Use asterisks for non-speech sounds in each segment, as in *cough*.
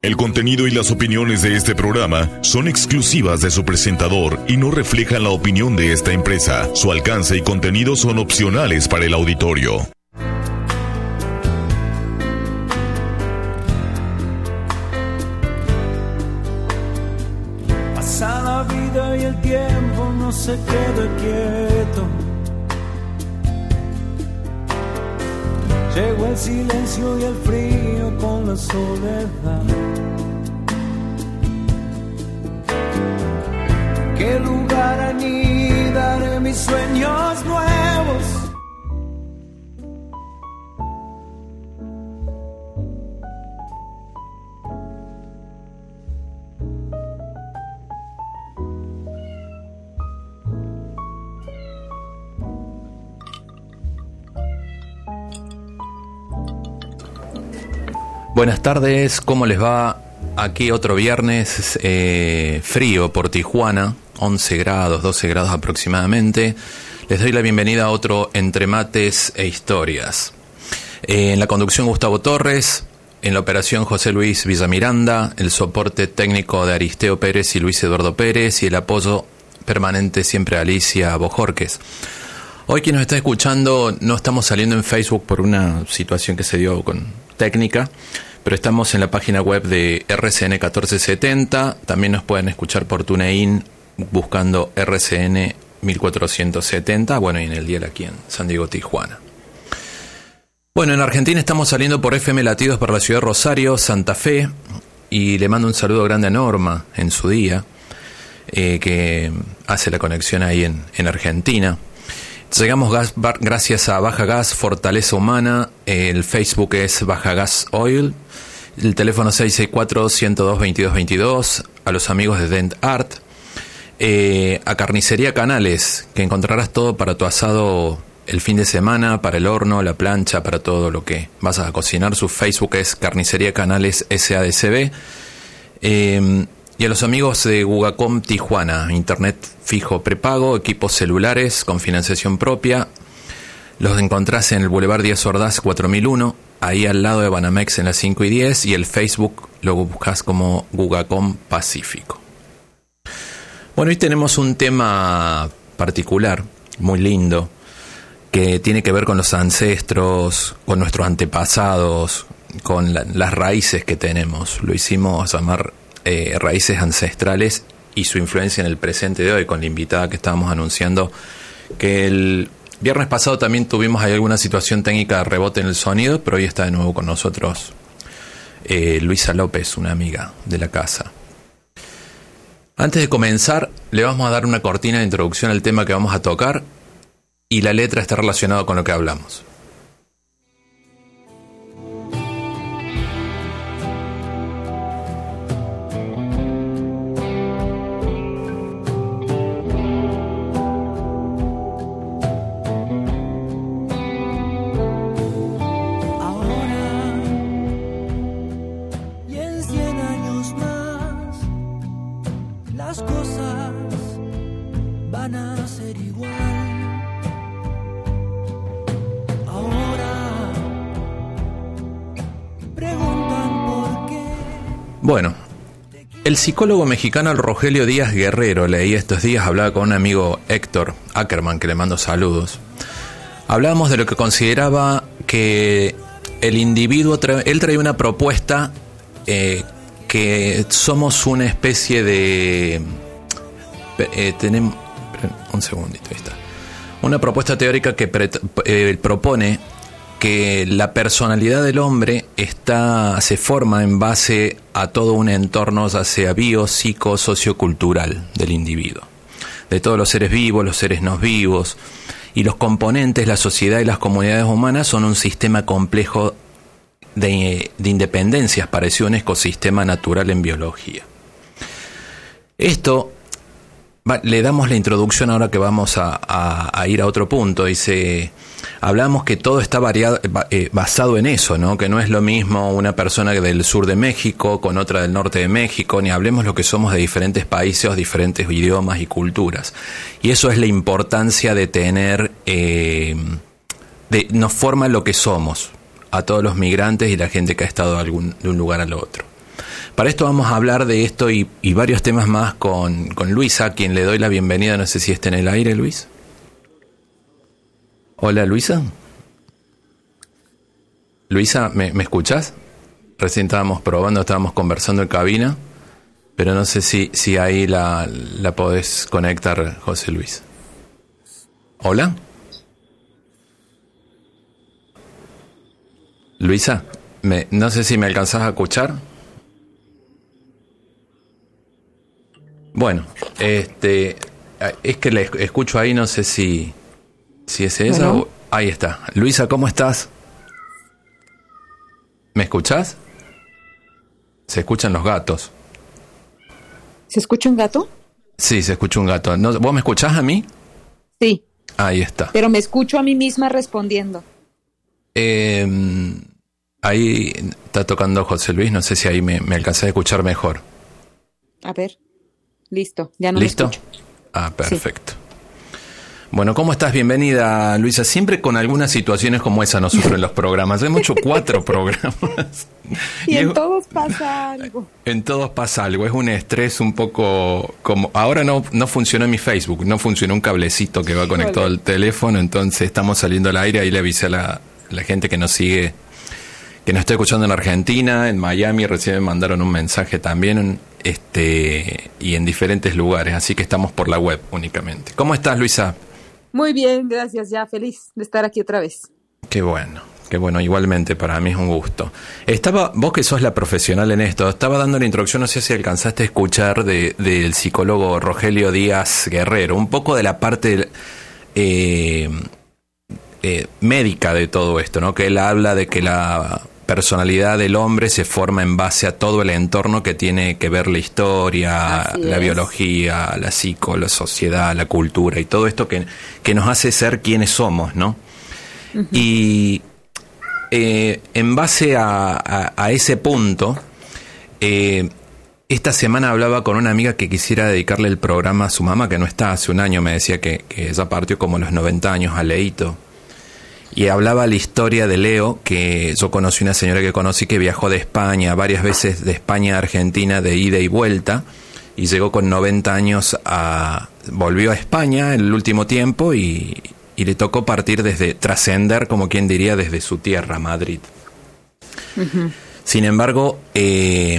El contenido y las opiniones de este programa son exclusivas de su presentador y no reflejan la opinión de esta empresa. Su alcance y contenido son opcionales para el auditorio. Pasa la vida y el tiempo no se queda quieto. Llegó el silencio y el frío con la soledad. ¿Qué lugar anidaré mis sueños nuevos? Buenas tardes, ¿cómo les va? Aquí otro viernes eh, frío por Tijuana, 11 grados, 12 grados aproximadamente. Les doy la bienvenida a otro Entre Mates e Historias. Eh, en la conducción Gustavo Torres, en la operación José Luis Villamiranda, el soporte técnico de Aristeo Pérez y Luis Eduardo Pérez y el apoyo permanente siempre a Alicia Bojorques. Hoy quien nos está escuchando no estamos saliendo en Facebook por una situación que se dio con técnica, pero estamos en la página web de RCN 1470. También nos pueden escuchar por TuneIn buscando RCN 1470. Bueno, y en el día aquí en San Diego, Tijuana. Bueno, en Argentina estamos saliendo por FM Latidos para la ciudad de Rosario, Santa Fe. Y le mando un saludo grande a Norma en su día, eh, que hace la conexión ahí en, en Argentina. Llegamos gas, gracias a Baja Gas Fortaleza Humana. El Facebook es Baja Gas Oil. El teléfono 664-102-2222. A los amigos de Dent Art. Eh, a Carnicería Canales, que encontrarás todo para tu asado el fin de semana, para el horno, la plancha, para todo lo que vas a cocinar. Su Facebook es Carnicería Canales SADCB. Eh, y a los amigos de Gugacom Tijuana, internet fijo prepago, equipos celulares con financiación propia. Los encontrás en el Boulevard Díaz Ordaz 4001, ahí al lado de Banamex en las 5 y 10, y el Facebook lo buscas como Gugacom Pacífico. Bueno, hoy tenemos un tema particular, muy lindo, que tiene que ver con los ancestros, con nuestros antepasados, con las raíces que tenemos. Lo hicimos llamar eh, raíces ancestrales y su influencia en el presente de hoy, con la invitada que estábamos anunciando, que el viernes pasado también tuvimos ahí alguna situación técnica de rebote en el sonido, pero hoy está de nuevo con nosotros eh, Luisa López, una amiga de la casa. Antes de comenzar, le vamos a dar una cortina de introducción al tema que vamos a tocar y la letra está relacionada con lo que hablamos. Bueno, el psicólogo mexicano Rogelio Díaz Guerrero, leí estos días, hablaba con un amigo Héctor Ackerman, que le mando saludos. Hablábamos de lo que consideraba que el individuo, él traía una propuesta eh, que somos una especie de... Eh, tenemos... Un segundito, ahí está. Una propuesta teórica que eh, propone que la personalidad del hombre está, se forma en base a todo un entorno, ya sea bio, psico, sociocultural del individuo. De todos los seres vivos, los seres no vivos, y los componentes, la sociedad y las comunidades humanas son un sistema complejo de, independencias, parecido a un ecosistema natural en biología. Esto le damos la introducción ahora que vamos a ir a otro punto. Dice, hablamos que todo está variado, eh, basado en eso, ¿no? Que no es lo mismo una persona del sur de México con otra del norte de México, ni hablemos lo que somos de diferentes países, diferentes idiomas y culturas. Y eso es la importancia de tener, eh, de, nos forma lo que somos a todos los migrantes y la gente que ha estado de, algún, de un lugar al otro. Para esto vamos a hablar de esto y, varios temas más con, con Luisa, a quien le doy la bienvenida. No sé si está en el aire, Luis. Hola, Luisa. Luisa, ¿me, ¿me escuchas? Recién estábamos probando, estábamos conversando en cabina, pero no sé si, si ahí la, la podés conectar, José Luis. Hola. Luisa, me, no sé si me alcanzás a escuchar. Bueno, este, es que le escucho ahí, no sé si, si es esa. ahí está. Luisa, ¿cómo estás? ¿Me escuchás? Se escuchan los gatos. ¿Se escucha un gato? Sí, se escucha un gato. ¿Vos me escuchás a mí? Sí. Ahí está. Pero me escucho a mí misma respondiendo. Em, ahí está tocando José Luis, no sé si ahí me, me alcancé a escuchar mejor. A ver, listo, ya no ¿Listo? Ah, perfecto. Bueno, ¿cómo estás? Bienvenida, Luisa. Siempre con algunas situaciones como esa nos sufren los programas. Hemos hecho cuatro programas. Y, en todos pasa algo. En todos pasa algo. Es un estrés un poco como... Ahora no, no funcionó mi Facebook, no funcionó un cablecito que va conectado al teléfono, entonces estamos saliendo al aire. Ahí le avisé a la, la gente que nos sigue, que nos está escuchando en Argentina, en Miami, recién me mandaron un mensaje también, este, y en diferentes lugares, así que estamos por la web únicamente. ¿Cómo estás, Luisa? Muy bien, gracias. Ya feliz de estar aquí otra vez. Qué bueno. Qué bueno, igualmente para mí es un gusto. Estaba, vos que sos la profesional en esto, estaba dando la introducción, no sé si alcanzaste a escuchar de, del psicólogo Rogelio Díaz Guerrero, un poco de la parte eh, eh, médica de todo esto, ¿no? Que él habla de que la personalidad del hombre se forma en base a todo el entorno que tiene que ver la historia, la biología, la psico, la sociedad, la cultura y todo esto que, que nos hace ser quienes somos, ¿no? Y eh, en base a, ese punto, eh, esta semana hablaba con una amiga que quisiera dedicarle el programa a su mamá, que no está hace un año, me decía que, que ella partió como los 90 años a Leito y hablaba la historia de Leo, que yo conocí una señora que conocí que viajó de España, varias veces de España a Argentina de ida y vuelta, y llegó con 90 años a... volvió a España en el último tiempo y, le tocó partir desde, trascender, como quien diría, desde su tierra, Madrid. Sin embargo, eh,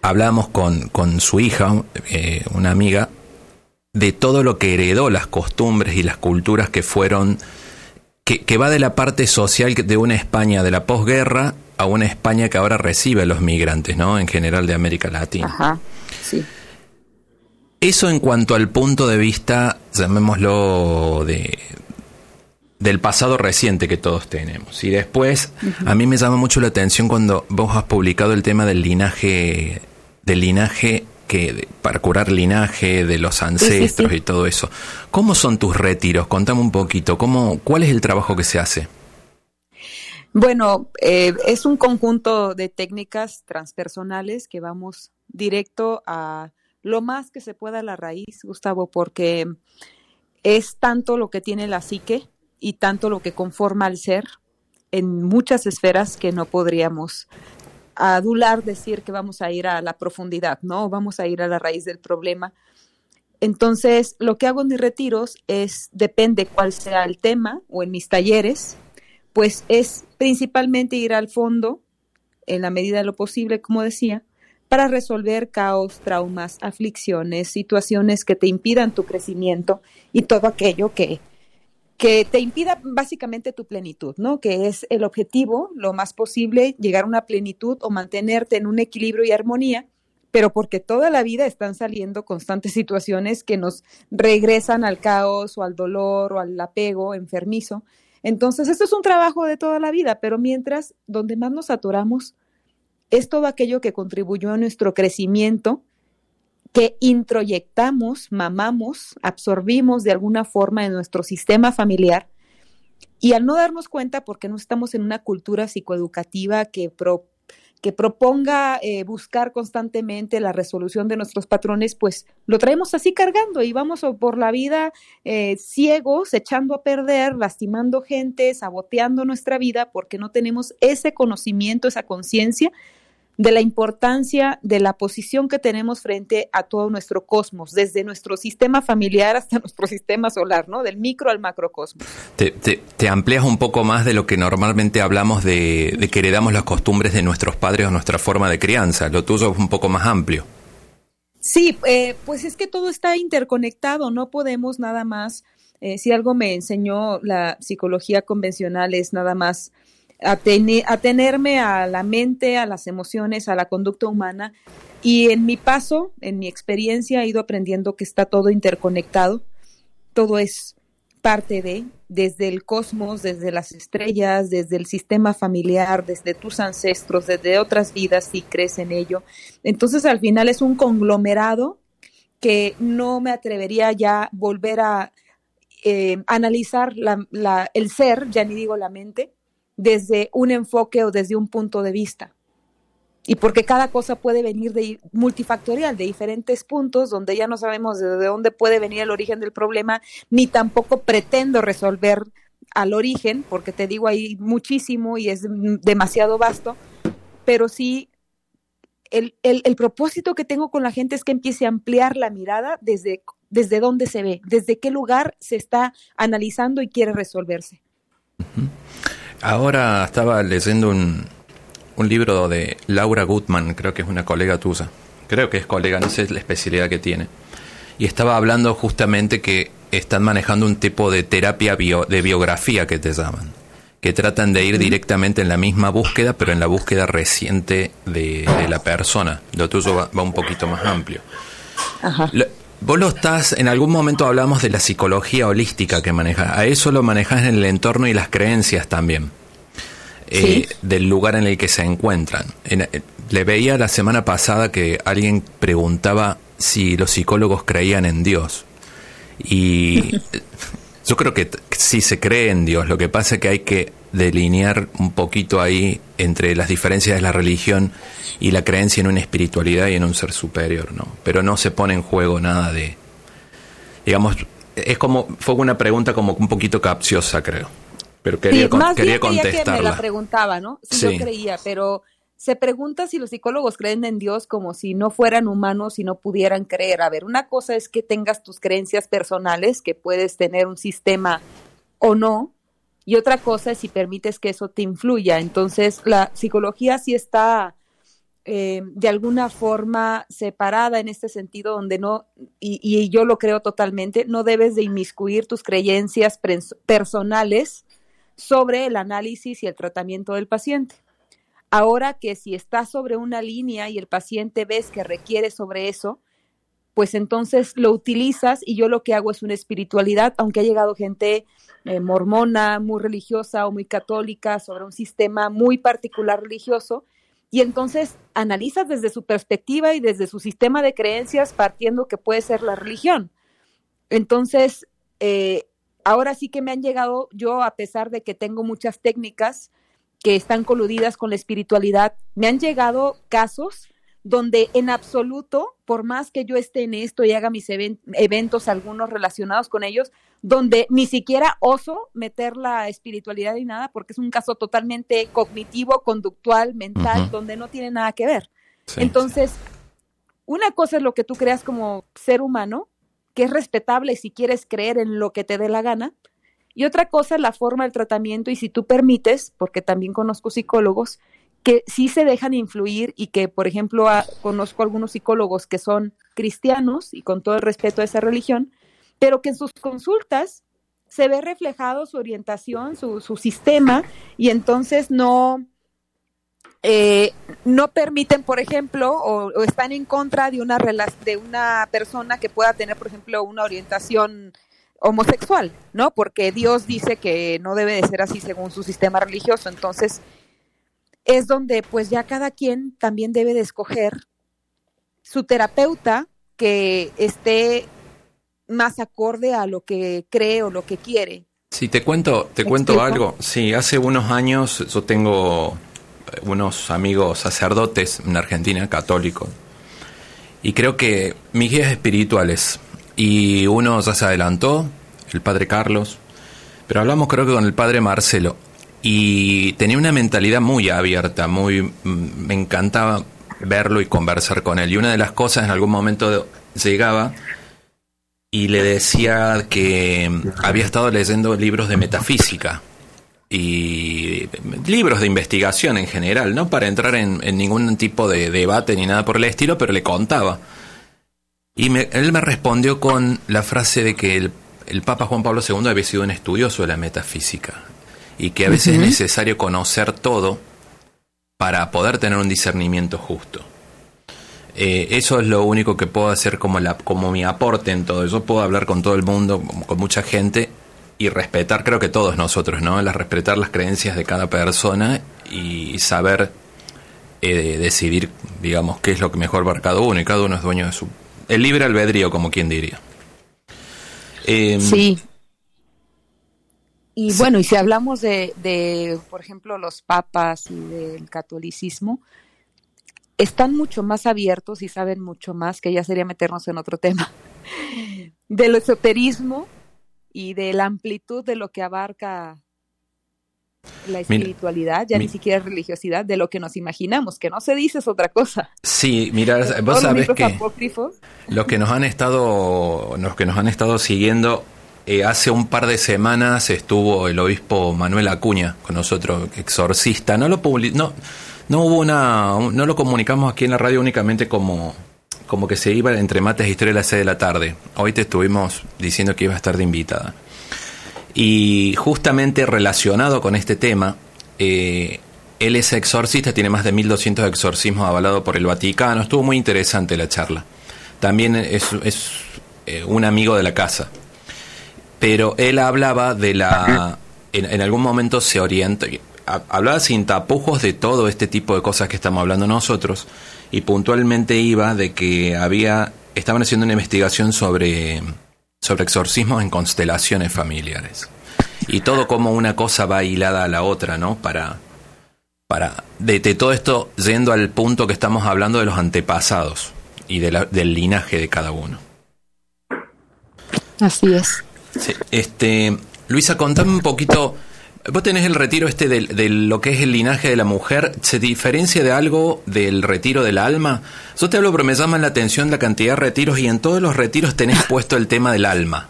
hablamos con, con su hija, eh, una amiga, de todo lo que heredó las costumbres y las culturas que fueron que, va de la parte social de una España de la posguerra a una España que ahora recibe a los migrantes, ¿no? En general de América Latina. Ajá, sí. Eso en cuanto al punto de vista, llamémoslo de del pasado reciente que todos tenemos. Y después, a mí me llama mucho la atención cuando vos has publicado el tema del linaje, del linaje que para curar linaje de los ancestros y todo eso. ¿Cómo son tus retiros? Contame un poquito. ¿Cómo, ¿Cuál es el trabajo que se hace? Bueno, eh, es un conjunto de técnicas transpersonales que vamos directo a lo más que se pueda a la raíz, Gustavo, porque es tanto lo que tiene la psique y tanto lo que conforma al ser en muchas esferas que no podríamos adular decir que vamos a ir a la profundidad, ¿no? Vamos a ir a la raíz del problema. Entonces, lo que hago en mis retiros es, depende cuál sea el tema o en mis talleres, pues es principalmente ir al fondo, en la medida de lo posible, como decía, para resolver caos, traumas, aflicciones, situaciones que te impidan tu crecimiento y todo aquello que, que te impida básicamente tu plenitud, ¿no? Que es el objetivo, lo más posible, llegar a una plenitud o mantenerte en un equilibrio y armonía, pero porque toda la vida están saliendo constantes situaciones que nos regresan al caos o al dolor o al apego enfermizo. Entonces, esto es un trabajo de toda la vida, pero mientras, donde más nos atoramos, es todo aquello que contribuyó a nuestro crecimiento que introyectamos, mamamos, absorbimos de alguna forma en nuestro sistema familiar. Y al no darnos cuenta, porque no estamos en una cultura psicoeducativa que, que proponga eh, buscar constantemente la resolución de nuestros patrones, pues lo traemos así cargando y vamos por la vida eh, ciegos, echando a perder, lastimando gente, saboteando nuestra vida porque no tenemos ese conocimiento, esa conciencia de la importancia de la posición que tenemos frente a todo nuestro cosmos, desde nuestro sistema familiar hasta *laughs* nuestro sistema solar, ¿no? Del micro al macrocosmos. Te, te, amplías un poco más de lo que normalmente hablamos de, de, que heredamos las costumbres de nuestros padres o nuestra forma de crianza. Lo tuyo es un poco más amplio. Sí, eh, pues es que todo está interconectado, no podemos nada más, eh, si algo me enseñó la psicología convencional es nada más atenerme a la mente, a las emociones, a la conducta humana. Y en mi paso, en mi experiencia, he ido aprendiendo que está todo interconectado, todo es parte de, desde el cosmos, desde las estrellas, desde el sistema familiar, desde tus ancestros, desde otras vidas, si crees en ello. Entonces, al final es un conglomerado que no me atrevería ya volver a eh, analizar el ser, ya ni digo la mente, desde un enfoque o desde un punto de vista. Y porque cada cosa puede venir de multifactorial, de diferentes puntos, donde ya no sabemos de dónde puede venir el origen del problema, ni tampoco pretendo resolver al origen, porque te digo hay muchísimo y es demasiado vasto, pero sí el, el, propósito que tengo con la gente es que empiece a ampliar la mirada desde, desde dónde se ve, desde qué lugar se está analizando y quiere resolverse. Ahora estaba leyendo un, un libro de Laura Gutman, creo que es una colega tuya. Creo que es colega, no sé la especialidad que tiene. Y estaba hablando justamente que están manejando un tipo de terapia de biografía que te llaman. Que tratan de ir directamente en la misma búsqueda, pero en la búsqueda reciente de, la persona. Lo tuyo va, un poquito más amplio. Ajá. Vos lo estás, en algún momento hablamos de la psicología holística que manejas. A eso lo manejas en el entorno y las creencias también. Eh, del lugar en el que se encuentran. Eh, le veía la semana pasada que alguien preguntaba si los psicólogos creían en Dios. Y *laughs* yo creo que sí se cree en Dios. Lo que pasa es que hay que delinear un poquito ahí entre las diferencias de la religión y la creencia en una espiritualidad y en un ser superior, ¿no? Pero no se pone en juego nada de, digamos, es como fue una pregunta como un poquito capciosa, creo. Pero quería, quería contestarla. que me la preguntaba, ¿no? Sí, yo creía, pero se pregunta si los psicólogos creen en Dios como si no fueran humanos y no pudieran creer. A ver, una cosa es que tengas tus creencias personales, que puedes tener un sistema o no, y otra cosa es si permites que eso te influya. Entonces, la psicología sí está eh, de alguna forma separada en este sentido, donde no, y, y, yo lo creo totalmente, no debes de inmiscuir tus creencias personales sobre el análisis y el tratamiento del paciente. Ahora que si estás sobre una línea y el paciente ves que requiere sobre eso, pues entonces lo utilizas y yo lo que hago es una espiritualidad, aunque ha llegado gente eh, mormona, muy religiosa o muy católica sobre un sistema muy particular religioso, y entonces analizas desde su perspectiva y desde su sistema de creencias partiendo que puede ser la religión. Entonces, eh, ahora sí que me han llegado, yo a pesar de que tengo muchas técnicas que están coludidas con la espiritualidad, me han llegado casos donde en absoluto, por más que yo esté en esto y haga mis eventos, algunos relacionados con ellos, donde ni siquiera oso meter la espiritualidad y nada, porque es un caso totalmente cognitivo, conductual, mental, donde no tiene nada que ver. Entonces, una cosa es lo que tú creas como ser humano, que es respetable si quieres creer en lo que te dé la gana, y otra cosa es la forma del tratamiento y si tú permites, porque también conozco psicólogos, que sí se dejan influir y que, por ejemplo, conozco algunos psicólogos que son cristianos y con todo el respeto a esa religión, pero que en sus consultas se ve reflejado su orientación, su, su sistema, y entonces no, eh, no permiten, por ejemplo, o, o, están en contra de una, de una persona que pueda tener, por ejemplo, una orientación homosexual, ¿no? Porque Dios dice que no debe de ser así según su sistema religioso. Entonces, es donde pues ya cada quien también debe de escoger su terapeuta que esté más acorde a lo que cree o lo que quiere. Sí, te cuento, te cuento algo. Sí, hace unos años yo tengo eh, unos amigos sacerdotes en Argentina, católicos, y creo que mis guías espirituales, y uno ya se adelantó, el padre Carlos, pero hablamos creo que con el padre Marcelo, y tenía una mentalidad muy abierta, muy mm, me encantaba verlo y conversar con él. Y una de las cosas en algún momento llegaba y le decía que había estado leyendo libros de metafísica y libros de investigación en general, no para entrar en, ningún tipo de debate ni nada por el estilo, pero le contaba. Y él me respondió con la frase de que el, el, Papa Juan Pablo II había sido un estudioso de la metafísica y que a veces es necesario conocer todo para poder tener un discernimiento justo. Eh, eso es lo único que puedo hacer como, la, como mi aporte en todo. Yo puedo hablar con todo el mundo, con mucha gente y respetar, creo que todos nosotros, ¿no? La, respetar las creencias de cada persona y saber eh, decidir, digamos, qué es lo que mejor para cada uno y cada uno es dueño de su... El libre albedrío, como quien diría. Em, sí. Y bueno, y si hablamos de, de, por ejemplo, los papas y del catolicismo, están mucho más abiertos y saben mucho más, que ya sería meternos en otro tema, *laughs* del esoterismo y de la amplitud de lo que abarca la espiritualidad, ya ni siquiera religiosidad, de lo que nos imaginamos, que no se dice es otra cosa. Sí, mira, vos sabés que los que nos han estado, los que nos han estado siguiendo, eh, hace un par de semanas estuvo el obispo Manuel Acuña con nosotros, exorcista. No lo no, no hubo una, no lo comunicamos aquí en la radio únicamente como, como que se iba entre mates y historia a las 6 de la tarde. Hoy te estuvimos diciendo que iba a estar de invitada. Y justamente relacionado con este tema, eh, él es exorcista, tiene más de 1200 exorcismos avalados por el Vaticano. Estuvo muy interesante la charla. También es, eh, un amigo de la casa. Pero él hablaba de la. En, algún momento se orienta hablaba sin tapujos de todo este tipo de cosas que estamos hablando nosotros y puntualmente iba de que había estaban haciendo una investigación sobre sobre exorcismos en constelaciones familiares y todo como una cosa va hilada a la otra, ¿no? Para para de, todo esto yendo al punto que estamos hablando de los antepasados y de del linaje de cada uno. Así es. Este, Luisa, contame un poquito Vos tenés el retiro este de, lo que es el linaje de la mujer, ¿se diferencia de algo del retiro del alma? Yo te hablo, pero me llama la atención la cantidad de retiros y en todos los retiros tenés *laughs* puesto el tema del alma.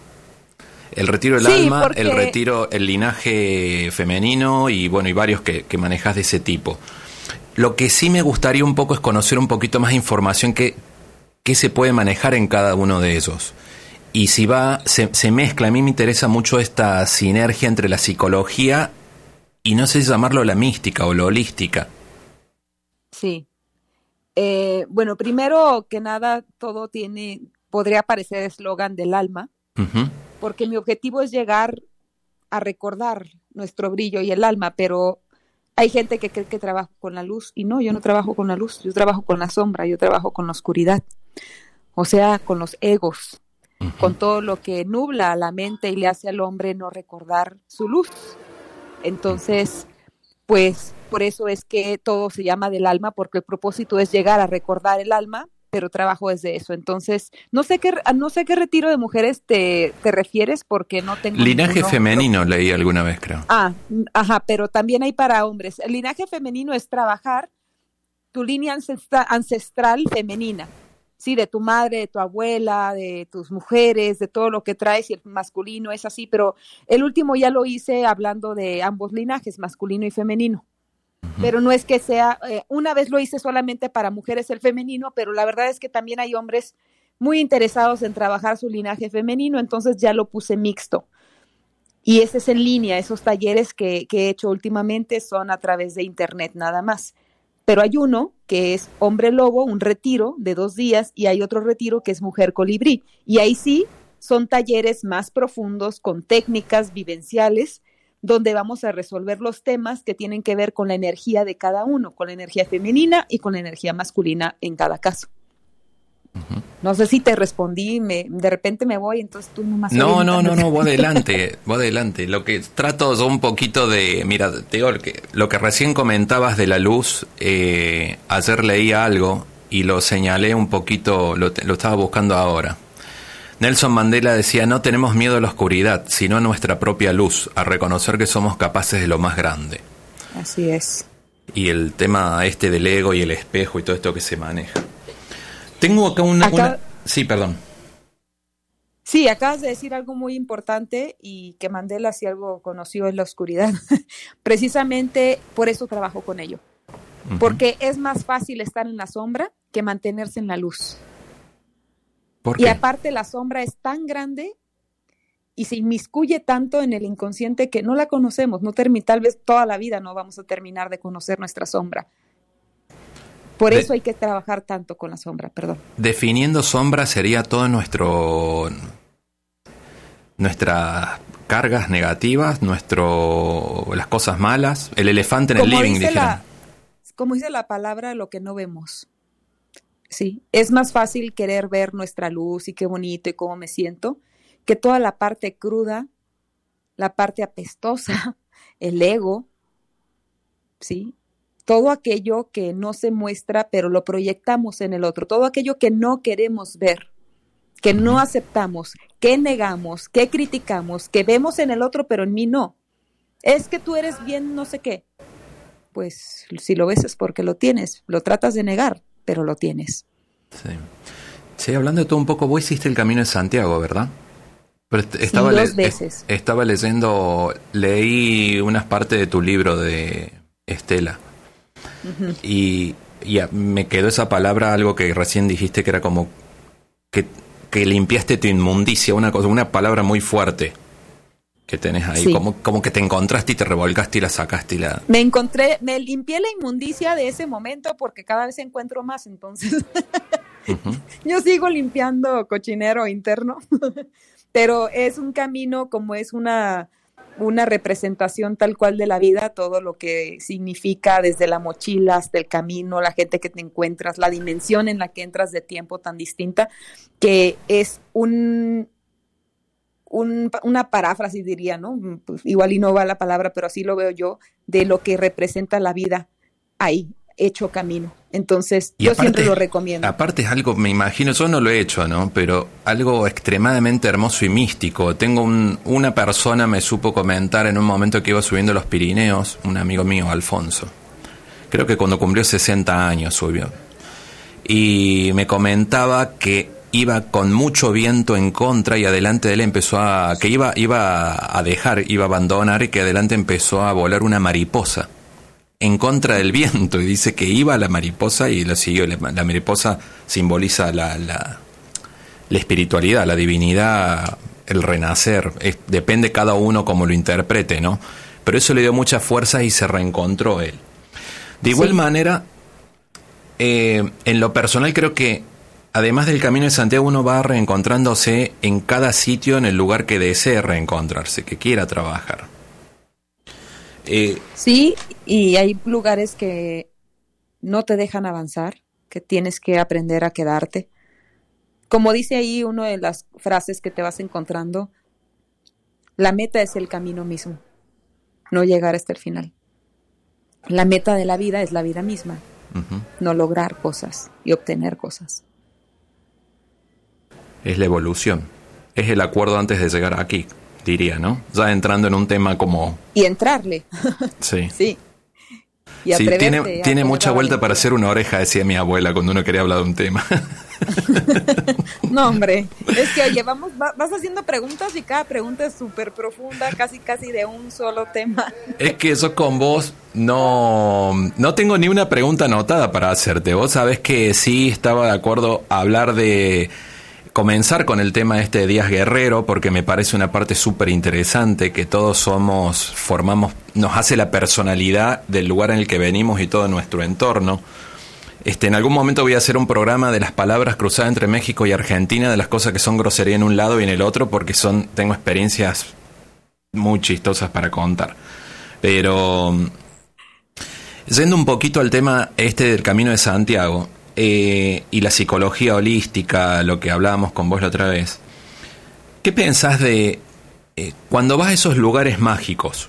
El retiro del alma, el retiro, el linaje femenino y bueno, y varios que, que manejas de ese tipo. Lo que sí me gustaría un poco es conocer un poquito más información que, que se puede manejar en cada uno de esos y si va, se, se, mezcla, a mí me interesa mucho esta sinergia entre la psicología y no sé si llamarlo la mística o la holística. Sí. Eh, bueno, primero que nada, todo tiene, podría parecer eslogan del alma, porque mi objetivo es llegar a recordar nuestro brillo y el alma, pero hay gente que cree que trabajo con la luz y no, yo no trabajo con la luz, yo trabajo con la sombra, yo trabajo con la oscuridad, o sea, con los egos, con todo lo que nubla a la mente y le hace al hombre no recordar su luz. Entonces, pues por eso es que todo se llama del alma, porque el propósito es llegar a recordar el alma, pero trabajo desde eso. Entonces, no sé qué, no sé qué retiro de mujeres te, te refieres, porque no tengo. Linaje femenino leí alguna vez, creo. Ah, ajá, pero también hay para hombres. El linaje femenino es trabajar tu línea ancestral femenina sí, de tu madre, de tu abuela, de tus mujeres, de todo lo que traes y el masculino es así, pero el último ya lo hice hablando de ambos linajes, masculino y femenino. Pero no es que sea, eh, una vez lo hice solamente para mujeres el femenino, pero la verdad es que también hay hombres muy interesados en trabajar su linaje femenino, entonces ya lo puse mixto. Y ese es en línea, esos talleres que, que he hecho últimamente son a través de internet nada más. Pero hay uno que es hombre lobo, un retiro de dos días, y hay otro retiro que es mujer colibrí. Y ahí sí son talleres más profundos con técnicas vivenciales donde vamos a resolver los temas que tienen que ver con la energía de cada uno, con la energía femenina y con la energía masculina en cada caso. No sé si te respondí, me, de repente me voy, entonces tú no más. No, no, no, no, voy *laughs* adelante, voy adelante. Lo que trato yo un poquito de, mira, te digo, que, lo que recién comentabas de la luz, eh, ayer leí algo y lo señalé un poquito, lo, lo estaba buscando ahora. Nelson Mandela decía, no tenemos miedo a la oscuridad, sino a nuestra propia luz, a reconocer que somos capaces de lo más grande. Así es. Y el tema este del ego y el espejo y todo esto que se maneja. Tengo acá una... una... Sí, perdón. Sí, acabas de decir algo muy importante y que Mandela si algo conoció en la oscuridad. *laughs* Precisamente por eso trabajo con ello. Porque es más fácil estar en la sombra que mantenerse en la luz. Y aparte la sombra es tan grande y se inmiscuye tanto en el inconsciente que no la conocemos, no tal vez toda la vida no vamos a terminar de conocer nuestra sombra. Por eso hay que trabajar tanto con la sombra, perdón. Definiendo sombra sería todo nuestro nuestras cargas negativas, nuestro las cosas malas, el elefante en el living, como dice la palabra, lo que no vemos. Sí, es más fácil querer ver nuestra luz y qué bonito y cómo me siento, que toda la parte cruda, la parte apestosa, *laughs* el ego, ¿sí? Todo aquello que no se muestra, pero lo proyectamos en el otro, todo aquello que no queremos ver, que no aceptamos, que negamos, que criticamos, que vemos en el otro, pero en mí no. Es que tú eres bien no sé qué. Pues si lo ves es porque lo tienes, lo tratas de negar, pero lo tienes. Sí. Sí, hablando de todo un poco, vos hiciste el Camino de Santiago, ¿verdad? estaba dos veces. estaba leyendo, leí unas partes de tu libro de Estela. Y, y me quedó esa palabra, algo que recién dijiste que era como que, que limpiaste tu inmundicia, una cosa, una palabra muy fuerte que tenés ahí, como, como que te encontraste y te revolcaste y la sacaste y la... Me encontré, me limpié la inmundicia de ese momento porque cada vez encuentro más, entonces. *laughs* Yo sigo limpiando cochinero interno, *laughs* pero es un camino como es una, una representación tal cual de la vida, todo lo que significa desde la mochila hasta el camino, la gente que te encuentras, la dimensión en la que entras de tiempo tan distinta, que es un una paráfrasis diría, ¿no? Pues igual y no va la palabra, pero así lo veo yo, de lo que representa la vida ahí, hecho camino. Entonces, yo siempre lo recomiendo. Aparte es algo, me imagino, yo no lo he hecho, ¿no? Pero algo extremadamente hermoso y místico. Tengo un, una persona me supo comentar en un momento que iba subiendo los Pirineos, un amigo mío, Alfonso. Creo que cuando cumplió 60 años subió. Y me comentaba que iba con mucho viento en contra y adelante de él empezó a que iba iba a dejar, iba a abandonar y que adelante empezó a volar una mariposa en contra del viento y dice que iba la mariposa y lo siguió. La, mariposa simboliza la, la, espiritualidad, la divinidad, el renacer. depende cada uno como lo interprete, ¿no? Pero eso le dio mucha fuerza y se reencontró él. De igual manera, eh, en lo personal creo que además del Camino de Santiago, uno va reencontrándose en cada sitio, en el lugar que desee reencontrarse, que quiera trabajar. Eh, sí, y hay lugares que no te dejan avanzar, que tienes que aprender a quedarte. Como dice ahí una de las frases que te vas encontrando, la meta es el camino mismo, no llegar hasta el final. La meta de la vida es la vida misma, no lograr cosas y obtener cosas es la evolución. Es el acuerdo antes de llegar aquí, diría, ¿no? Ya entrando en un tema como... Y entrarle. *laughs* Sí. sí. Y sí, tiene, tiene mucha vuelta para hacer una oreja, decía mi abuela cuando uno quería hablar de un tema. *laughs* no, hombre, es que oye, vamos, vas haciendo preguntas y cada pregunta es súper profunda, casi casi de un solo tema. *laughs* Es que eso con vos no, no tengo ni una pregunta anotada para hacerte. Vos sabés que sí estaba de acuerdo a hablar de comenzar con el tema este de Díaz Guerrero, porque me parece una parte súper interesante, que todos somos, formamos, nos hace la personalidad del lugar en el que venimos y todo nuestro entorno. Este, en algún momento voy a hacer un programa de las palabras cruzadas entre México y Argentina, de las cosas que son grosería en un lado y en el otro, porque son, tengo experiencias muy chistosas para contar. Pero, yendo un poquito al tema este del Camino de Santiago, eh, y la psicología holística, lo que hablábamos con vos la otra vez, ¿qué pensás de eh, cuando vas a esos lugares mágicos?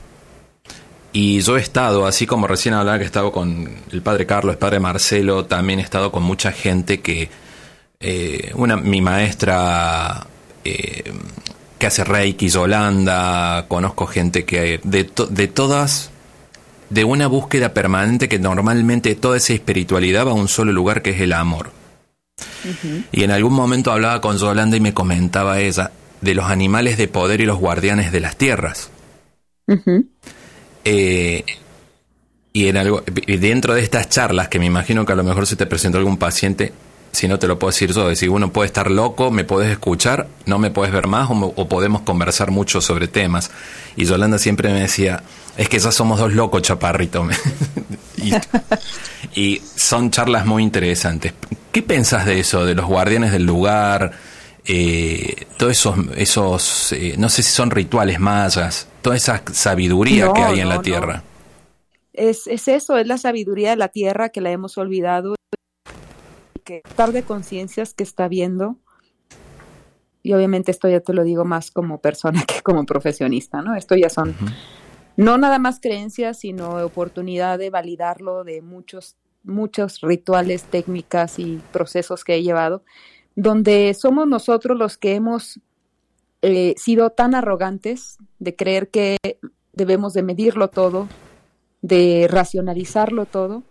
Y yo he estado, así como recién hablaba que he estado con el padre Carlos, el padre Marcelo, también he estado con mucha gente que, eh, una, mi maestra que hace Reiki, Yolanda, conozco gente que de, de todas, de una búsqueda permanente que normalmente toda esa espiritualidad va a un solo lugar que es el amor. Y en algún momento hablaba con Yolanda y me comentaba ella de los animales de poder y los guardianes de las tierras. eh, y en algo, dentro de estas charlas, que me imagino que a lo mejor se te presentó algún paciente, si no te lo puedo decir yo, decir, uno puede estar loco, me puedes escuchar, no me puedes ver más o, podemos conversar mucho sobre temas. Y Yolanda siempre me decía, es que ya somos dos locos, chaparrito. *laughs* y, son charlas muy interesantes. ¿Qué pensás de eso, de los guardianes del lugar? Eh, todos esos, esos eh, no sé si son rituales mayas, toda esa sabiduría que hay en la tierra es, es eso, es la sabiduría de la tierra que la hemos olvidado, que estar de conciencias que está viendo, y obviamente esto ya te lo digo más como persona *laughs* que como profesionista, ¿no? Esto ya son no nada más creencias, sino oportunidad de validarlo de muchos, muchos rituales, técnicas y procesos que he llevado, donde somos nosotros los que hemos eh, sido tan arrogantes de creer que debemos de medirlo todo, de racionalizarlo todo,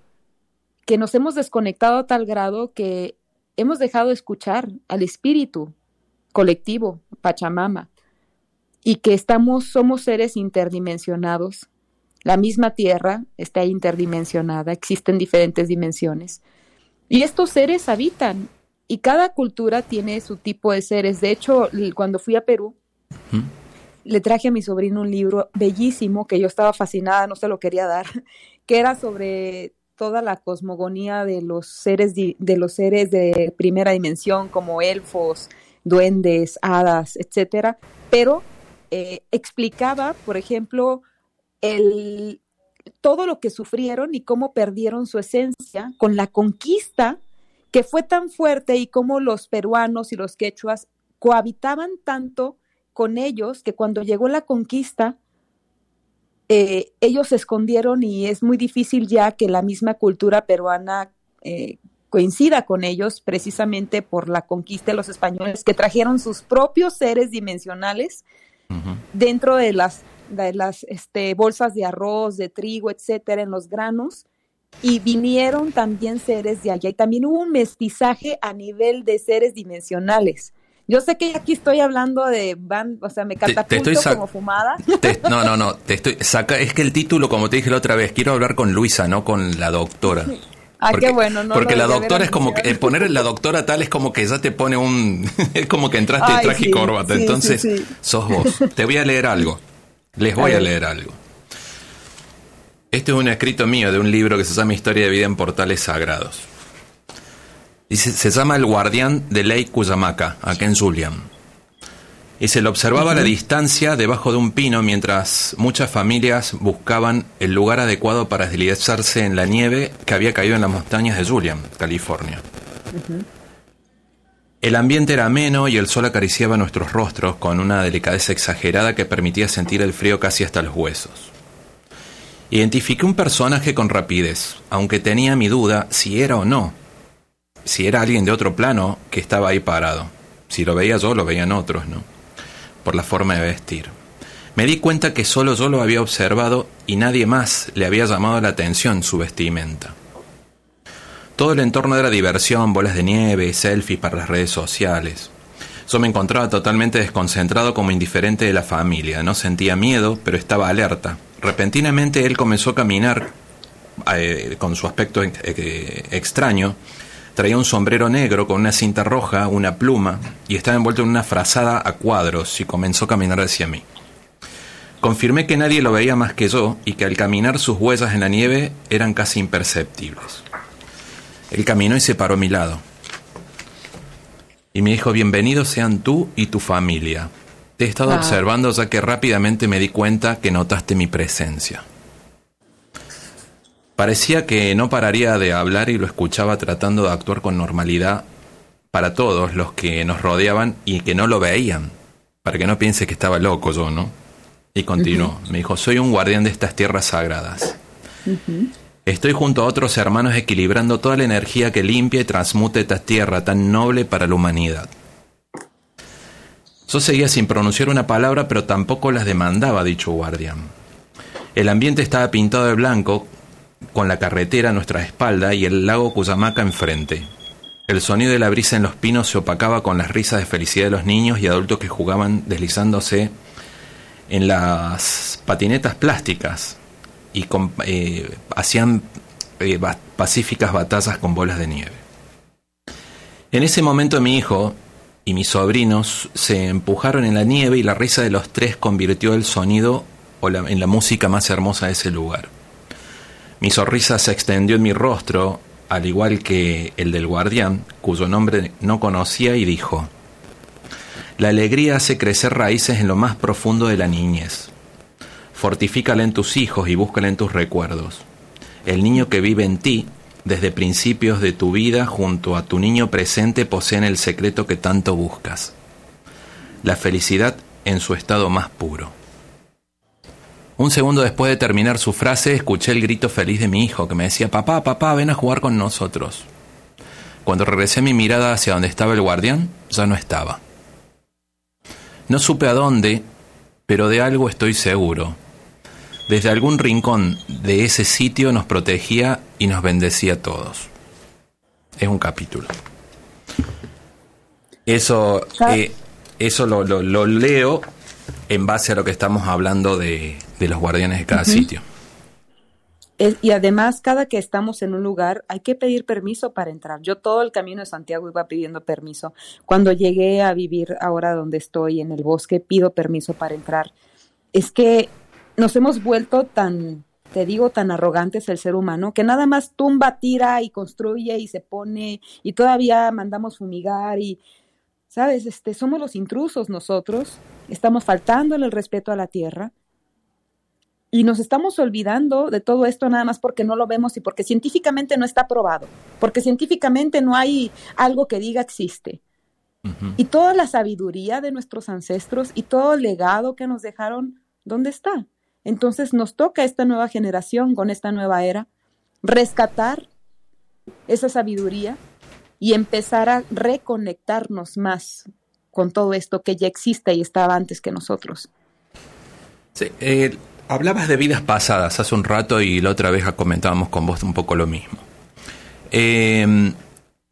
que nos hemos desconectado a tal grado que hemos dejado de escuchar al espíritu colectivo, Pachamama, y que estamos, somos seres interdimensionados. La misma Tierra está interdimensionada, existen diferentes dimensiones. Y estos seres habitan, y cada cultura tiene su tipo de seres. De hecho, cuando fui a Perú, le traje a mi sobrino un libro bellísimo que yo estaba fascinada, no se lo quería dar, *laughs* que era sobre toda la cosmogonía de los seres de los seres de primera dimensión como elfos, duendes, hadas, etcétera, pero eh, explicaba, por ejemplo, el, todo lo que sufrieron y cómo perdieron su esencia con la conquista que fue tan fuerte y cómo los peruanos y los quechuas cohabitaban tanto con ellos que cuando llegó la conquista, eh, ellos se escondieron y es muy difícil ya que la misma cultura peruana eh, coincida con ellos precisamente por la conquista de los españoles que trajeron sus propios seres dimensionales dentro de las, de las este, bolsas de arroz, de trigo, etcétera, en los granos y vinieron también seres de allá y también hubo un mestizaje a nivel de seres dimensionales. Yo sé que aquí estoy hablando de van, o sea, me catapulto como fumada. no, no, no, te estoy saca, es que el título, como te dije la otra vez, quiero hablar con Luisa, no con la doctora. Ah, qué bueno, no Porque la doctora es como que poner la doctora tal es como que ya te pone un *laughs* es como que entraste en traje y corbata, entonces sos vos. Te voy a leer algo. Les voy a, leer algo. Este es un escrito mío de un libro que se llama Historia de vida en portales sagrados. Dice, se llama El Guardián de Ley Cuyamaca, acá en Zulian. Y se lo observaba a la distancia debajo de un pino mientras muchas familias buscaban el lugar adecuado para deslizarse en la nieve que había caído en las montañas de Zulian, California. El ambiente era ameno y el sol acariciaba nuestros rostros con una delicadeza exagerada que permitía sentir el frío casi hasta los huesos. Identifiqué un personaje con rapidez, aunque tenía mi duda si era o no si era alguien de otro plano que estaba ahí parado. Si lo veía yo, lo veían otros, ¿no? Por la forma de vestir. Me di cuenta que solo yo lo había observado y nadie más le había llamado la atención su vestimenta. Todo el entorno era diversión, bolas de nieve, selfies para las redes sociales. Yo me encontraba totalmente desconcentrado como indiferente de la familia. No sentía miedo, pero estaba alerta. Repentinamente él comenzó a caminar eh, con su aspecto eh, extraño Traía un sombrero negro con una cinta roja, una pluma, y estaba envuelto en una frazada a cuadros y comenzó a caminar hacia mí. Confirmé que nadie lo veía más que yo y que al caminar sus huellas en la nieve eran casi imperceptibles. Él caminó y se paró a mi lado. Y me dijo, bienvenidos sean tú y tu familia. Te he estado observando ya que rápidamente me di cuenta que notaste mi presencia. Parecía que no pararía de hablar y lo escuchaba tratando de actuar con normalidad para todos los que nos rodeaban y que no lo veían, para que no piense que estaba loco yo, ¿no? Y continuó, me dijo, soy un guardián de estas tierras sagradas. Estoy junto a otros hermanos equilibrando toda la energía que limpia y transmute esta tierra tan noble para la humanidad. Yo seguía sin pronunciar una palabra, pero tampoco las demandaba dicho guardián. El ambiente estaba pintado de blanco, con la carretera a nuestra espalda y el lago Cuyamaca enfrente. El sonido de la brisa en los pinos se opacaba con las risas de felicidad de los niños y adultos que jugaban deslizándose en las patinetas plásticas y eh, hacían eh, pacíficas batallas con bolas de nieve. En ese momento mi hijo y mis sobrinos se empujaron en la nieve y la risa de los tres convirtió el sonido en la música más hermosa de ese lugar. Mi sonrisa se extendió en mi rostro, al igual que el del guardián, cuyo nombre no conocía, y dijo, La alegría hace crecer raíces en lo más profundo de la niñez. Fortifícala en tus hijos y búscala en tus recuerdos. El niño que vive en ti, desde principios de tu vida, junto a tu niño presente, poseen el secreto que tanto buscas. La felicidad en su estado más puro. Un segundo después de terminar su frase, escuché el grito feliz de mi hijo que me decía, papá, papá, ven a jugar con nosotros. Cuando regresé mi mirada hacia donde estaba el guardián, ya no estaba. No supe a dónde, pero de algo estoy seguro. Desde algún rincón de ese sitio nos protegía y nos bendecía a todos. Es un capítulo. Eso, eh, eso lo, lo leo en base a lo que estamos hablando de, los guardianes de cada sitio. y además, cada que estamos en un lugar, hay que pedir permiso para entrar. Yo todo el camino de Santiago iba pidiendo permiso. Cuando llegué a vivir ahora donde estoy, en el bosque, pido permiso para entrar. Es que nos hemos vuelto tan, te digo, tan arrogantes el ser humano, que nada más tumba, tira y construye y se pone y todavía mandamos fumigar y ¿Sabes? Este, somos los intrusos nosotros, estamos faltándole el respeto a la tierra y nos estamos olvidando de todo esto nada más porque no lo vemos y porque científicamente no está probado, porque científicamente no hay algo que diga existe. Y toda la sabiduría de nuestros ancestros y todo el legado que nos dejaron, ¿dónde está? Entonces nos toca a esta nueva generación, con esta nueva era, rescatar esa sabiduría y empezar a reconectarnos más con todo esto que ya existe y estaba antes que nosotros. Sí, eh, hablabas de vidas pasadas hace un rato y la otra vez comentábamos con vos un poco lo mismo. Em,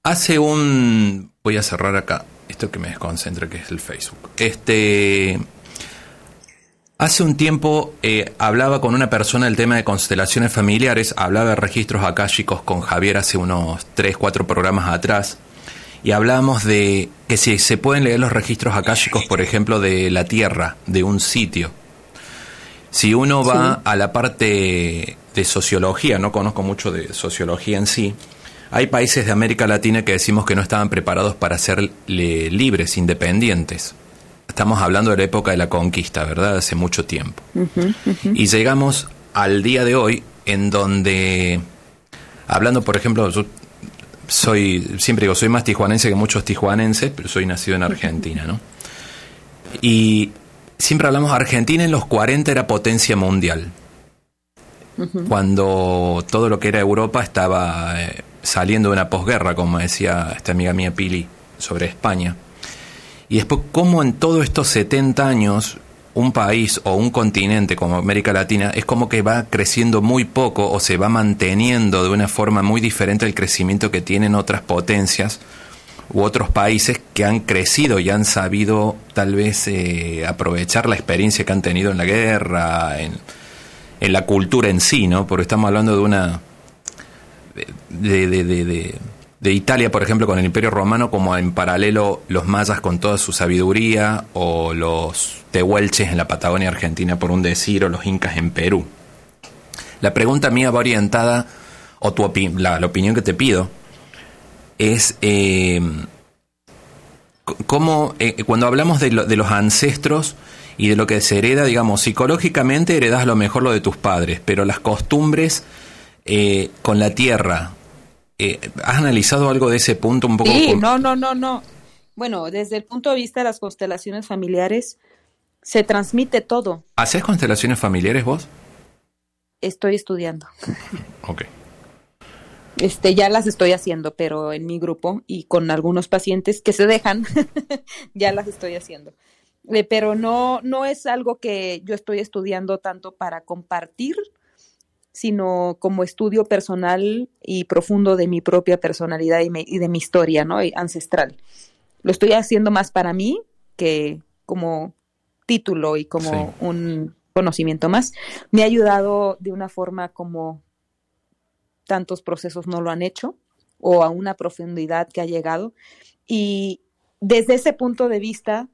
hace un... Voy a cerrar acá, esto que me desconcentra, que es el Facebook. Este... Hace un tiempo eh, hablaba con una persona del tema de constelaciones familiares, hablaba de registros akáshicos con Javier hace unos 3, 4 programas atrás, y hablábamos de que si se pueden leer los registros akáshicos, por ejemplo, de la Tierra, de un sitio. Si uno va a la parte de sociología, no conozco mucho de sociología en sí, hay países de América Latina que decimos que no estaban preparados para ser libres, independientes. Estamos hablando de la época de la conquista, ¿verdad? Hace mucho tiempo. Y llegamos al día de hoy en donde, hablando por ejemplo, yo soy, siempre digo, soy más tijuanense que muchos tijuanenses, pero soy nacido en Argentina, ¿no? Y siempre hablamos, Argentina en los 40 era potencia mundial. Cuando todo lo que era Europa estaba eh, saliendo de una posguerra, como decía esta amiga mía Pili sobre España. Y después, cómo en todos estos 70 años un país o un continente como América Latina es como que va creciendo muy poco o se va manteniendo de una forma muy diferente al crecimiento que tienen otras potencias u otros países que han crecido y han sabido tal vez eh, aprovechar la experiencia que han tenido en la guerra, en, en, la cultura en sí, ¿no? Porque estamos hablando de una... de, de, de de Italia, por ejemplo, con el Imperio Romano, como en paralelo los mayas con toda su sabiduría, o los tehuelches en la Patagonia Argentina, por un decir, o los incas en Perú. La pregunta mía va orientada, o tu la, opinión que te pido, es eh, cómo, eh, cuando hablamos de, de los ancestros y de lo que se hereda, digamos, psicológicamente heredas lo mejor lo de tus padres, pero las costumbres eh, con la tierra, eh, ¿Has analizado algo de ese punto un poco? Sí, no, no, no, no. Bueno, desde el punto de vista de las constelaciones familiares, se transmite todo. ¿Haces constelaciones familiares vos? Estoy estudiando. ok. Este, ya las estoy haciendo, pero en mi grupo y con algunos pacientes que se dejan, *laughs* ya las estoy haciendo. eh, pero no, no es algo que yo estoy estudiando tanto para compartir, sino como estudio personal y profundo de mi propia personalidad y, de mi historia, ¿no? ancestral. Lo estoy haciendo más para mí que como título y como un conocimiento más. Me ha ayudado de una forma como tantos procesos no lo han hecho o a una profundidad que ha llegado. Y desde ese punto de vista,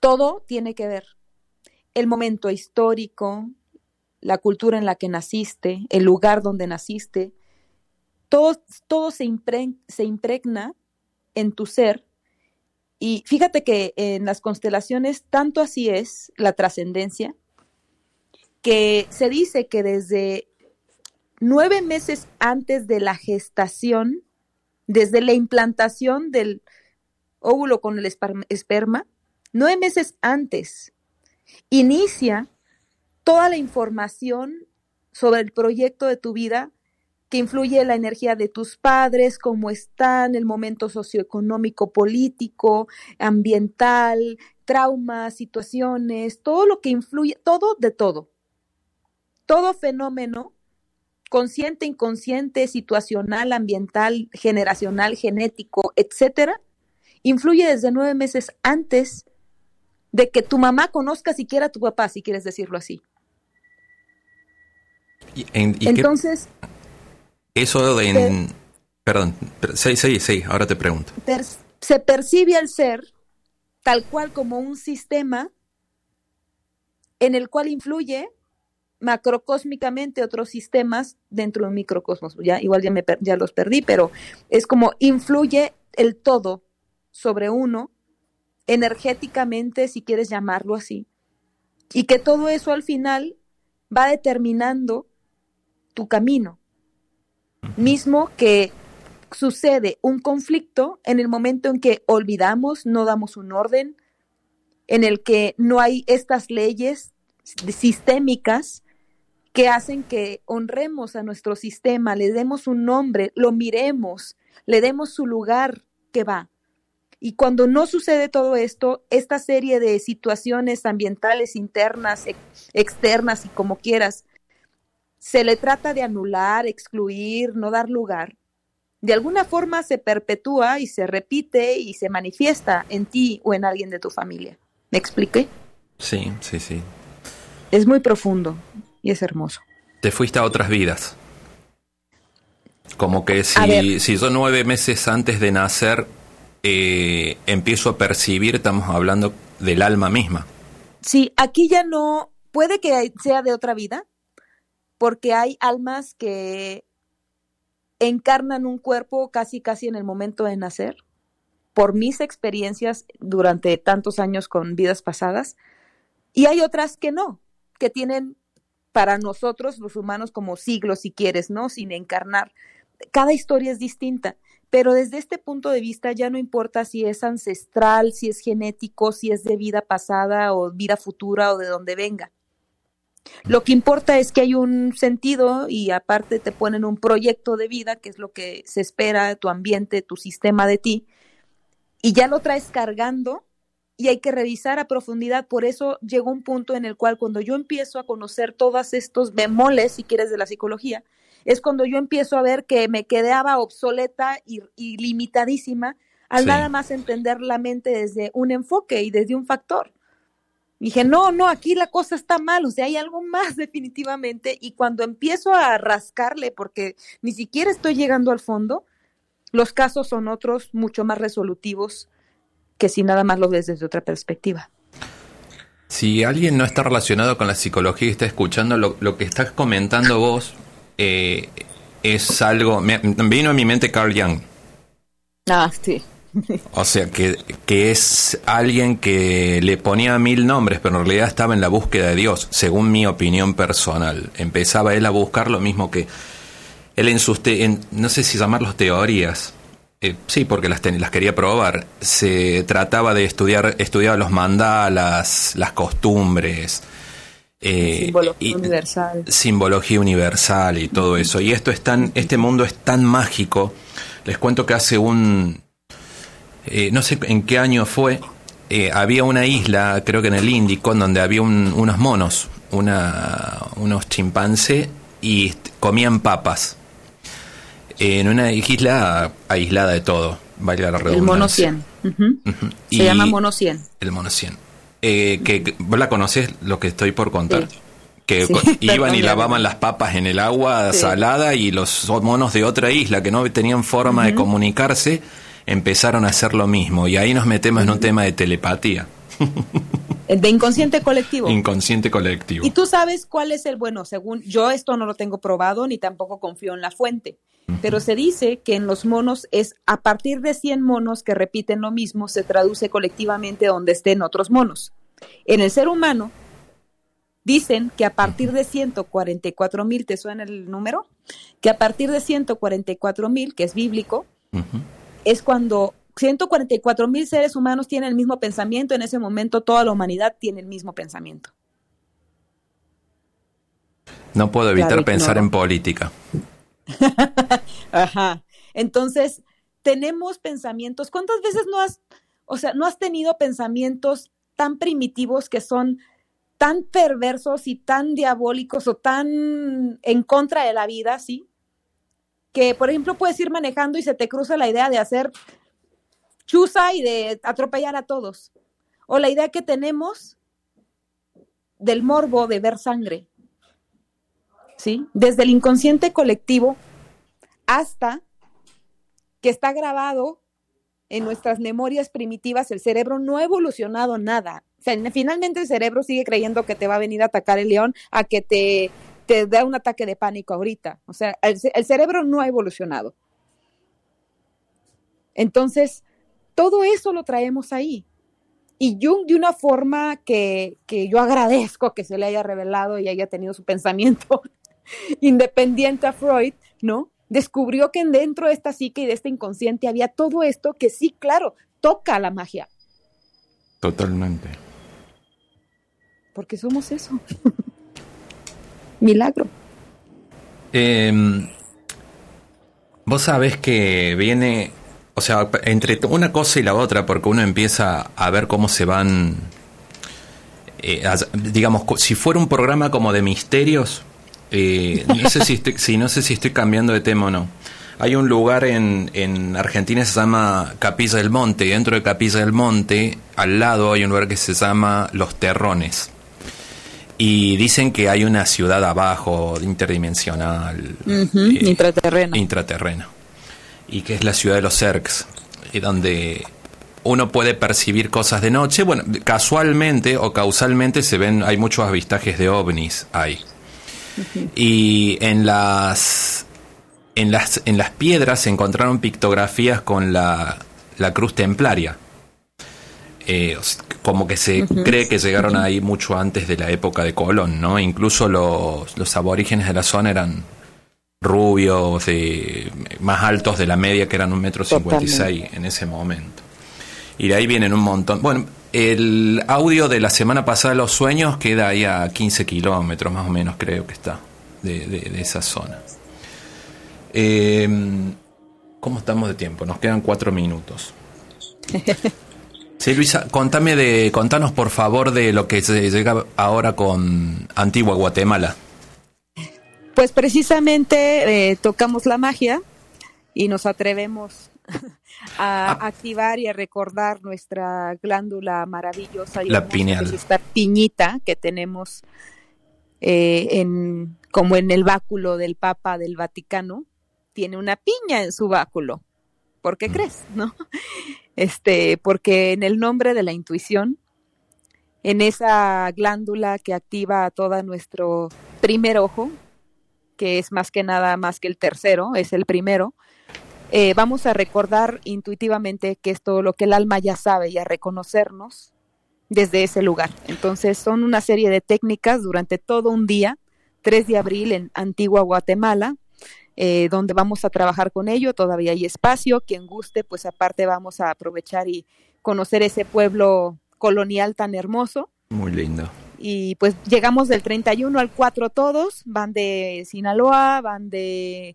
todo tiene que ver. El momento histórico, la cultura en la que naciste, el lugar donde naciste, todo, todo se, se impregna en tu ser. Y fíjate que en las constelaciones tanto así es la trascendencia, que se dice que desde nueve meses antes de la gestación, desde la implantación del óvulo con el esperma, nueve meses antes, inicia toda la información sobre el proyecto de tu vida que influye la energía de tus padres, cómo están, el momento socioeconómico, político, ambiental, traumas, situaciones, todo lo que influye, todo de todo. Todo fenómeno consciente, inconsciente, situacional, ambiental, generacional, genético, etcétera, influye desde nueve meses antes de que tu mamá conozca siquiera a tu papá, si quieres decirlo así. Entonces. eso de. perdón, sí, sí, sí, ahora te pregunto. se percibe al ser tal cual como un sistema en el cual influye macrocósmicamente otros sistemas dentro de un microcosmos. Ya, igual ya, me, ya los perdí, pero es como influye el todo sobre uno energéticamente, si quieres llamarlo así, y que todo eso al final va determinando tu camino. Mismo que sucede un conflicto en el momento en que olvidamos, no damos un orden, en el que no hay estas leyes sistémicas que hacen que honremos a nuestro sistema, le demos un nombre, lo miremos, le demos su lugar que va. Y cuando no sucede todo esto, esta serie de situaciones ambientales internas, externas y como quieras, se le trata de anular, excluir, no dar lugar, de alguna forma se perpetúa y se repite y se manifiesta en ti o en alguien de tu familia. ¿Me expliqué? Sí, sí, sí. Es muy profundo y es hermoso. Te fuiste a otras vidas. Como que si, si yo nueve meses antes de nacer eh, empiezo a percibir, estamos hablando del alma misma. Sí, aquí ya no, puede que sea de otra vida, porque hay almas que encarnan un cuerpo casi casi en el momento de nacer. Por mis experiencias durante tantos años con vidas pasadas, y hay otras que no, que tienen para nosotros los humanos como siglos, si quieres, ¿no? Sin encarnar. Cada historia es distinta, pero desde este punto de vista ya no importa si es ancestral, si es genético, si es de vida pasada o vida futura o de donde venga. Lo que importa es que hay un sentido y aparte te ponen un proyecto de vida, que es lo que se espera tu ambiente, tu sistema de ti, y ya lo traes cargando y hay que revisar a profundidad. Por eso llegó un punto en el cual cuando yo empiezo a conocer todos estos bemoles, si quieres, de la psicología, es cuando yo empiezo a ver que me quedaba obsoleta y, limitadísima al nada más entender la mente desde un enfoque y desde un factor dije, no, no, aquí la cosa está mal, o sea, hay algo más *laughs* definitivamente. Y cuando empiezo a rascarle, porque ni siquiera estoy llegando al fondo, los casos son otros mucho más resolutivos que si nada más lo ves desde otra perspectiva. Si alguien no está relacionado con la psicología y está escuchando lo, que estás comentando vos, eh, es algo. Me, vino a mi mente Carl Jung. Ah, sí. O sea, que, que, es alguien que le ponía mil nombres, pero en realidad estaba en la búsqueda de Dios, según mi opinión personal. Empezaba él a buscar lo mismo que él en sus, no sé si llamarlos teorías, eh, sí, porque las, las quería probar. Se trataba de estudiar, estudiaba los mandalas, las costumbres. Eh, simbología universal. Simbología universal y todo eso. Y esto es tan, este mundo es tan mágico. Les cuento que hace un, eh, no sé en qué año fue, eh, había una isla, creo que en el Índico, en donde había unos monos, una, unos chimpancés y comían papas. En una isla aislada de todo, valga la redundancia. El mono 100. Se llama mono 100. El mono 100. Eh, que, ¿Vos la conocés lo que estoy por contar? que *laughs* iban y lavaban las papas en el agua salada y los monos de otra isla que no tenían forma de comunicarse empezaron a hacer lo mismo y ahí nos metemos en un tema de telepatía. *laughs* De inconsciente colectivo. Inconsciente colectivo. Y tú sabes cuál es el bueno, según yo esto no lo tengo probado ni tampoco confío en la fuente, pero se dice que en los monos es a partir de 100 monos que repiten lo mismo se traduce colectivamente donde estén otros monos. En el ser humano dicen que a partir de 144 mil, ¿te suena el número? Que a partir de 144 mil, que es bíblico, es cuando 144 mil seres humanos tienen el mismo pensamiento, en ese momento toda la humanidad tiene el mismo pensamiento. No puedo evitar pensar en política. *laughs* Ajá. Entonces, tenemos pensamientos. ¿Cuántas veces no has, o sea, no has tenido pensamientos tan primitivos que son tan perversos y tan diabólicos o tan en contra de la vida, ¿sí? Que, por ejemplo, puedes ir manejando y se te cruza la idea de hacer chuza y de atropellar a todos. O la idea que tenemos del morbo de ver sangre. ¿Sí? Desde el inconsciente colectivo hasta que está grabado en nuestras memorias primitivas, el cerebro no ha evolucionado nada. Finalmente el cerebro sigue creyendo que te va a venir a atacar el león a que te, te da un ataque de pánico ahorita. O sea, el cerebro no ha evolucionado. Entonces, todo eso lo traemos ahí. Y Jung, de una forma que, que yo agradezco que se le haya revelado y haya tenido su *laughs* pensamiento independiente a Freud, ¿no? Descubrió que dentro de esta psique y de este inconsciente había todo esto que sí, claro, toca la magia. Totalmente. Porque somos eso. *laughs* Milagro. Em, vos sabés que viene o sea, entre una cosa y la otra, porque uno empieza a ver cómo se van, eh, digamos, si fuera un programa como de misterios, eh, *laughs* no sé si, estoy, no sé si estoy cambiando de tema o no. Hay un lugar en, en Argentina que se llama Capilla del Monte, y dentro de Capilla del Monte, al lado hay un lugar que se llama Los Terrones. Y dicen que hay una ciudad abajo, interdimensional. Eh, intraterrena. Intraterrena y que es la ciudad de los Cercs, y donde uno puede percibir cosas de noche. Bueno, casualmente o causalmente se ven, hay muchos avistajes de ovnis ahí. Y en las, en las, en las piedras se encontraron pictografías con la, la cruz templaria. Eh, como que se cree que llegaron ahí mucho antes de la época de Colón, ¿no? Incluso los, los aborígenes de la zona eran rubios, más altos de la media, que eran un metro cincuenta y seis en ese momento. Y de ahí vienen un montón. Bueno, el audio de la semana pasada, Los Sueños, queda ahí a 15 kilómetros más o menos, creo que está, de, esa zona. Eh, ¿Cómo estamos de tiempo? Nos quedan cuatro minutos. *laughs* Sí, Luisa, contame de, contanos por favor de lo que se llega ahora con Antigua Guatemala. Pues precisamente eh, tocamos la magia y nos atrevemos *laughs* a ah. activar y a recordar nuestra glándula maravillosa y la pineal. esta piñita que tenemos eh, en como en el báculo del Papa del Vaticano tiene una piña en su báculo. ¿Por qué mm. crees? *laughs* ¿No? Este, porque en el nombre de la intuición, en esa glándula que activa todo nuestro primer ojo, que es más que nada más que el tercero, es el primero, eh, vamos a recordar intuitivamente que es todo lo que el alma ya sabe y a reconocernos desde ese lugar. Entonces son una serie de técnicas durante todo un día, 3 de abril en Antigua Guatemala, eh, donde vamos a trabajar con ello, todavía hay espacio, quien guste, pues aparte vamos a aprovechar y conocer ese pueblo colonial tan hermoso. Muy lindo y pues llegamos del 31 al 4 todos, van de Sinaloa, van de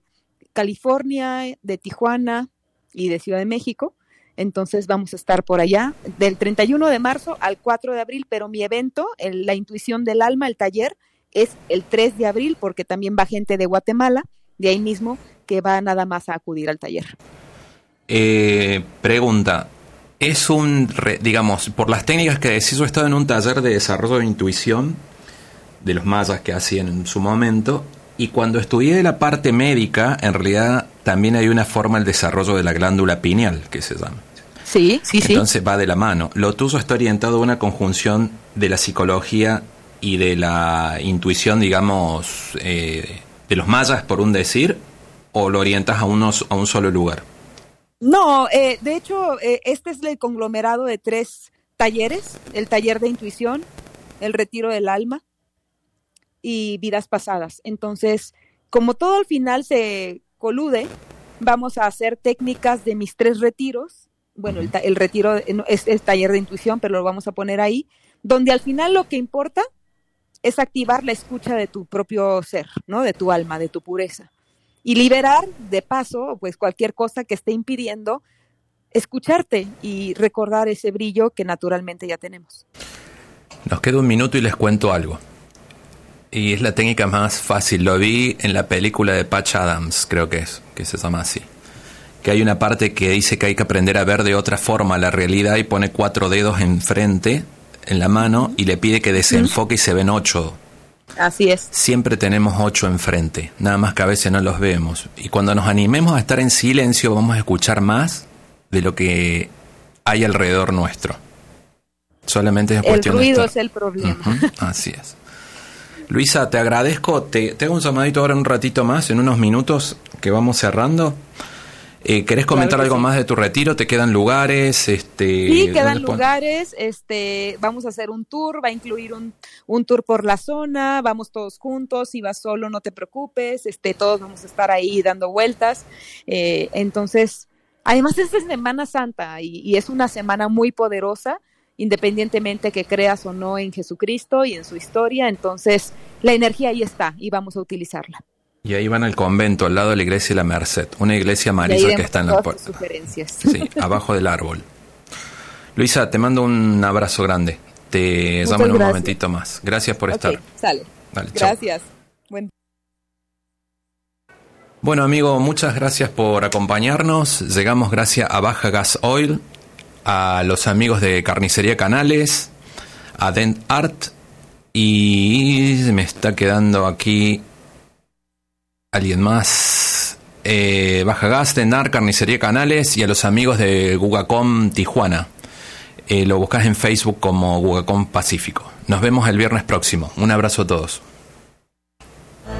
California, de Tijuana y de Ciudad de México. Entonces vamos a estar por allá del 31 de marzo al 4 de abril, pero mi evento, La Intuición del Alma, el taller, es el 3 de abril porque también va gente de Guatemala, de ahí mismo, que va nada más a acudir al taller. Eh, pregunta, es un, digamos, por las técnicas que decís, yo he estado en un taller de desarrollo de intuición de los mayas que hacían en su momento, y cuando estudié la parte médica, en realidad también hay una forma del desarrollo de la glándula pineal, que se llama. Sí, sí, sí. Entonces va de la mano. Lo tuyo está orientado a una conjunción de la psicología y de la intuición, digamos, eh, de los mayas, por un decir, o lo orientas a, unos, a un solo lugar? No, eh, de hecho, eh, este es el conglomerado de tres talleres, el taller de intuición, el retiro del alma y vidas pasadas. Entonces, como todo al final se colude, vamos a hacer técnicas de mis tres retiros bueno, el, retiro es el taller de intuición, pero lo vamos a poner ahí, donde al final lo que importa es activar la escucha de tu propio ser, ¿no? De tu alma, de tu pureza. Y liberar, de paso, pues cualquier cosa que esté impidiendo escucharte y recordar ese brillo que naturalmente ya tenemos. Nos queda un minuto y les cuento algo. Y es la técnica más fácil. Lo vi en la película de Patch Adams, creo que es, que se llama así que hay una parte que dice que hay que aprender a ver de otra forma la realidad y pone cuatro dedos enfrente, en la mano, y le pide que desenfoque y se ven ocho. Así es. Siempre tenemos ocho enfrente, nada más que a veces no los vemos. Y cuando nos animemos a estar en silencio, vamos a escuchar más de lo que hay alrededor nuestro. Solamente es cuestión El ruido es el problema. Así es. Luisa, te agradezco. Te, te hago un llamadito ahora un ratito más, en unos minutos que vamos cerrando. Eh, ¿Querés comentar algo más de tu retiro? ¿Te quedan lugares? Este, sí, quedan lugares. Este, vamos a hacer un tour, va a incluir un, un, tour por la zona, vamos todos juntos, si vas solo no te preocupes, este, todos vamos a estar ahí dando vueltas. Eh, entonces, además es Semana Santa y, y es una semana muy poderosa independientemente que creas o no en Jesucristo y en su historia, entonces la energía ahí está y vamos a utilizarla. Y ahí van al convento, al lado de la iglesia de la Merced, una iglesia amarilla que está en la puerta. Sí, abajo del árbol. Luisa, te mando un abrazo grande. Te llamo en un momentito más. Gracias por estar. Sale. gracias. Bueno, amigo, muchas gracias por acompañarnos. Llegamos gracias a Baja Gas Oil, a los amigos de Carnicería Canales, a Dent Art y me está quedando aquí alguien más. Eh, Baja Gas, Tenar, Carnicería Canales y a los amigos de Gugacom Tijuana. Eh, lo buscas en Facebook como Gugacom Pacífico. Nos vemos el viernes próximo. Un abrazo a todos.